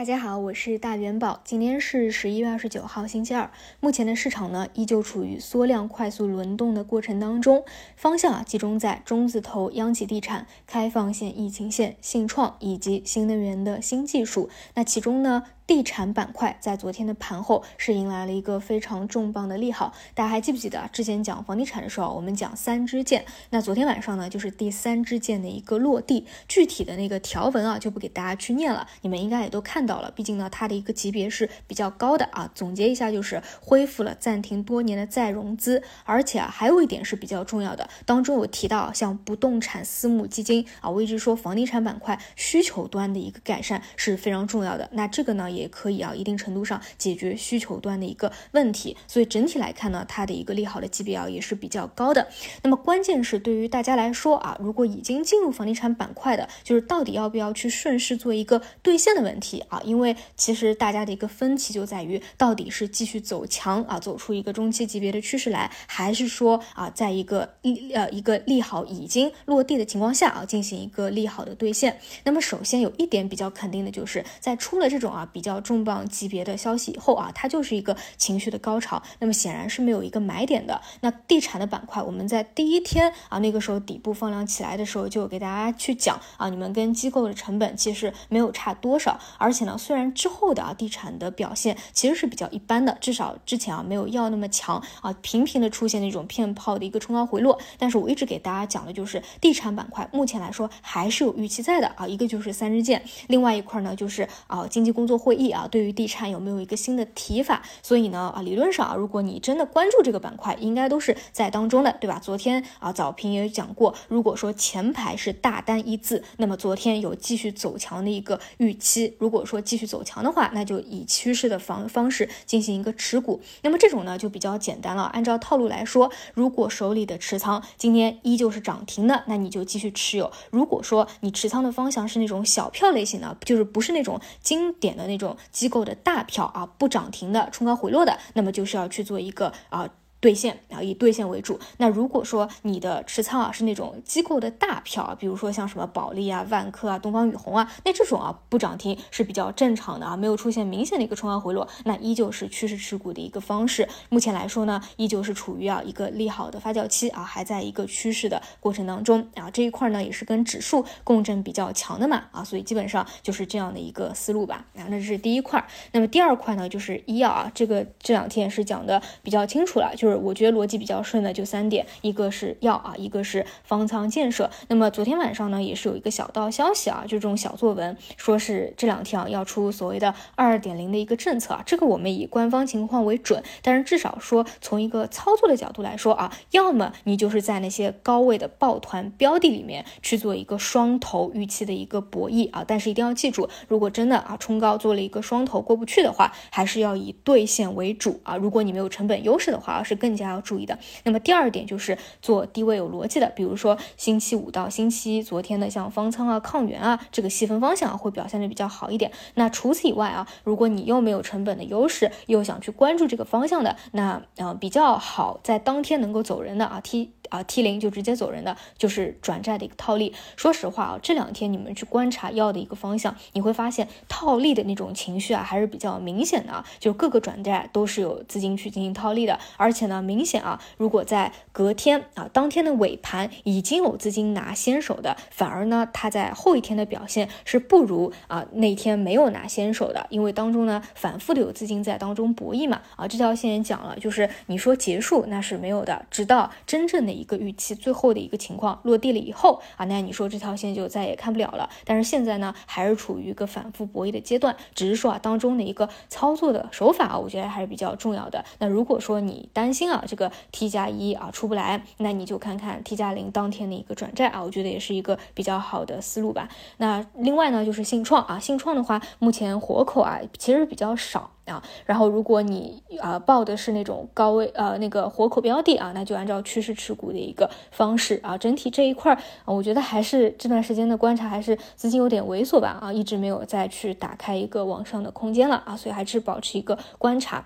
大家好，我是大元宝。今天是十一月二十九号，星期二。目前的市场呢，依旧处于缩量快速轮动的过程当中，方向啊集中在中字头央企地产、开放线、疫情线、信创以及新能源的新技术。那其中呢？地产板块在昨天的盘后是迎来了一个非常重磅的利好，大家还记不记得之前讲房地产的时候，我们讲三支箭，那昨天晚上呢就是第三支箭的一个落地，具体的那个条文啊就不给大家去念了，你们应该也都看到了，毕竟呢它的一个级别是比较高的啊。总结一下就是恢复了暂停多年的再融资，而且啊还有一点是比较重要的，当中有提到像不动产私募基金啊，我一直说房地产板块需求端的一个改善是非常重要的，那这个呢也。也可以啊，一定程度上解决需求端的一个问题，所以整体来看呢，它的一个利好的级别啊也是比较高的。那么关键是对于大家来说啊，如果已经进入房地产板块的，就是到底要不要去顺势做一个兑现的问题啊？因为其实大家的一个分歧就在于，到底是继续走强啊，走出一个中期级别的趋势来，还是说啊，在一个利呃一个利好已经落地的情况下啊，进行一个利好的兑现。那么首先有一点比较肯定的就是在出了这种啊比较。较重磅级别的消息以后啊，它就是一个情绪的高潮，那么显然是没有一个买点的。那地产的板块，我们在第一天啊，那个时候底部放量起来的时候，就给大家去讲啊，你们跟机构的成本其实没有差多少，而且呢，虽然之后的啊地产的表现其实是比较一般的，至少之前啊没有要那么强啊，频频的出现那种骗炮的一个冲高回落，但是我一直给大家讲的就是地产板块目前来说还是有预期在的啊，一个就是三支箭，另外一块呢就是啊经济工作会会议。啊，对于地产有没有一个新的提法？所以呢，啊，理论上啊，如果你真的关注这个板块，应该都是在当中的，对吧？昨天啊，早评也讲过，如果说前排是大单一字，那么昨天有继续走强的一个预期。如果说继续走强的话，那就以趋势的方方式进行一个持股。那么这种呢，就比较简单了。按照套路来说，如果手里的持仓今天依旧是涨停的，那你就继续持有。如果说你持仓的方向是那种小票类型的，就是不是那种经典的那这种。机构的大票啊，不涨停的，冲高回落的，那么就是要去做一个啊。兑现啊，以兑现为主。那如果说你的持仓啊是那种机构的大票，比如说像什么保利啊、万科啊、东方雨虹啊，那这种啊不涨停是比较正常的啊，没有出现明显的一个冲高回落，那依旧是趋势持股的一个方式。目前来说呢，依旧是处于啊一个利好的发酵期啊，还在一个趋势的过程当中啊。这一块呢也是跟指数共振比较强的嘛啊，所以基本上就是这样的一个思路吧啊。那这是第一块，那么第二块呢就是医药啊，这个这两天也是讲的比较清楚了，就是。我觉得逻辑比较顺的就三点，一个是药啊，一个是方舱建设。那么昨天晚上呢，也是有一个小道消息啊，就这种小作文，说是这两天啊要出所谓的二点零的一个政策啊。这个我们以官方情况为准，但是至少说从一个操作的角度来说啊，要么你就是在那些高位的抱团标的里面去做一个双头预期的一个博弈啊。但是一定要记住，如果真的啊冲高做了一个双头过不去的话，还是要以兑现为主啊。如果你没有成本优势的话，是更加要注意的。那么第二点就是做低位有逻辑的，比如说星期五到星期一，昨天的像方舱啊、抗原啊，这个细分方向会表现的比较好一点。那除此以外啊，如果你又没有成本的优势，又想去关注这个方向的，那呃比较好在当天能够走人的啊 T。啊，T 零就直接走人的，就是转债的一个套利。说实话啊，这两天你们去观察药的一个方向，你会发现套利的那种情绪啊，还是比较明显的啊。就各个转债都是有资金去进行套利的，而且呢，明显啊，如果在隔天啊，当天的尾盘已经有资金拿先手的，反而呢，它在后一天的表现是不如啊那天没有拿先手的，因为当中呢，反复的有资金在当中博弈嘛。啊，这条线也讲了，就是你说结束那是没有的，直到真正的。一个预期最后的一个情况落地了以后啊，那你说这条线就再也看不了了。但是现在呢，还是处于一个反复博弈的阶段，只是说啊，当中的一个操作的手法啊，我觉得还是比较重要的。那如果说你担心啊，这个 T 加一啊出不来，那你就看看 T 加零当天的一个转债啊，我觉得也是一个比较好的思路吧。那另外呢，就是信创啊，信创的话，目前活口啊其实比较少。啊，然后如果你啊报的是那种高位呃那个活口标的啊，那就按照趋势持股的一个方式啊，整体这一块儿，我觉得还是这段时间的观察还是资金有点猥琐吧啊，一直没有再去打开一个往上的空间了啊，所以还是保持一个观察。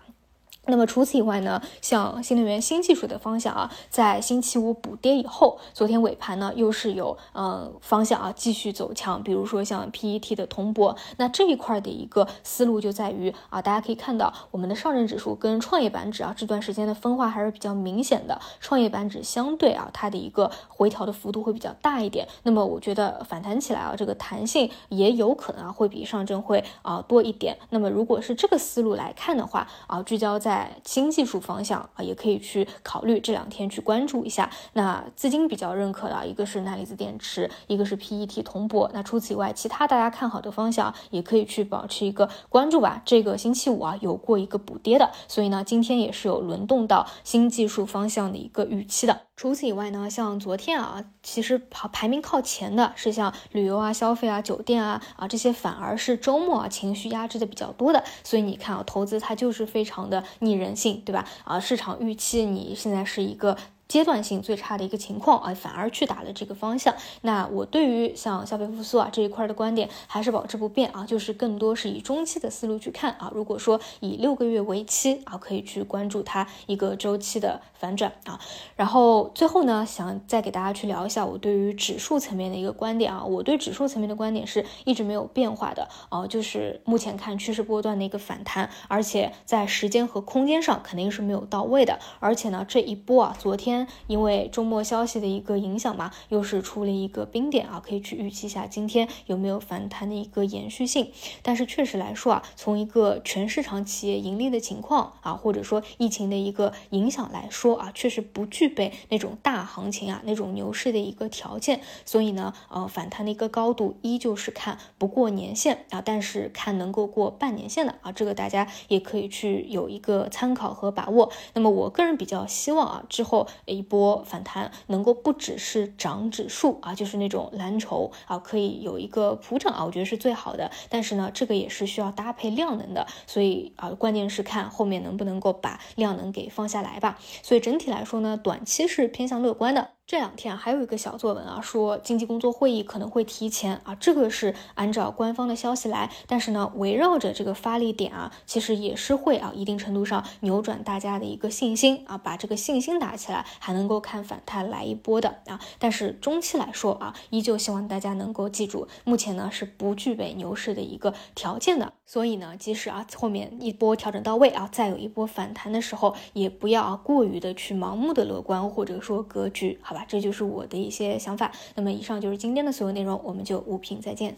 那么除此以外呢，像新能源新技术的方向啊，在星期五补跌以后，昨天尾盘呢又是有呃方向啊继续走强，比如说像 PET 的铜箔，那这一块的一个思路就在于啊，大家可以看到我们的上证指数跟创业板指啊这段时间的分化还是比较明显的，创业板指相对啊它的一个回调的幅度会比较大一点，那么我觉得反弹起来啊这个弹性也有可能啊会比上证会啊多一点，那么如果是这个思路来看的话啊，聚焦在在新技术方向啊，也可以去考虑这两天去关注一下。那资金比较认可的，一个是钠离子电池，一个是 PET 铜箔。那除此以外，其他大家看好的方向也可以去保持一个关注吧。这个星期五啊，有过一个补跌的，所以呢，今天也是有轮动到新技术方向的一个预期的。除此以外呢，像昨天啊，其实排排名靠前的是像旅游啊、消费啊、酒店啊啊这些，反而是周末啊情绪压制的比较多的。所以你看啊，投资它就是非常的逆人性，对吧？啊，市场预期你现在是一个。阶段性最差的一个情况啊，反而去打了这个方向。那我对于像消费复苏啊这一块的观点还是保持不变啊，就是更多是以中期的思路去看啊。如果说以六个月为期啊，可以去关注它一个周期的反转啊。然后最后呢，想再给大家去聊一下我对于指数层面的一个观点啊。我对指数层面的观点是一直没有变化的啊，就是目前看趋势波段的一个反弹，而且在时间和空间上肯定是没有到位的。而且呢，这一波啊，昨天。因为周末消息的一个影响嘛，又是出了一个冰点啊，可以去预期一下今天有没有反弹的一个延续性。但是确实来说啊，从一个全市场企业盈利的情况啊，或者说疫情的一个影响来说啊，确实不具备那种大行情啊那种牛市的一个条件。所以呢，呃，反弹的一个高度依旧是看不过年线啊，但是看能够过半年线的啊，这个大家也可以去有一个参考和把握。那么我个人比较希望啊，之后一波反弹能够不只是涨指数啊，就是那种蓝筹啊，可以有一个普涨啊，我觉得是最好的。但是呢，这个也是需要搭配量能的，所以啊，关键是看后面能不能够把量能给放下来吧。所以整体来说呢，短期是偏向乐观的。这两天还有一个小作文啊，说经济工作会议可能会提前啊，这个是按照官方的消息来，但是呢，围绕着这个发力点啊，其实也是会啊，一定程度上扭转大家的一个信心啊，把这个信心打起来，还能够看反弹来一波的啊。但是中期来说啊，依旧希望大家能够记住，目前呢是不具备牛市的一个条件的，所以呢，即使啊后面一波调整到位啊，再有一波反弹的时候，也不要啊过于的去盲目的乐观或者说格局好。吧，这就是我的一些想法。那么，以上就是今天的所有内容，我们就五评再见。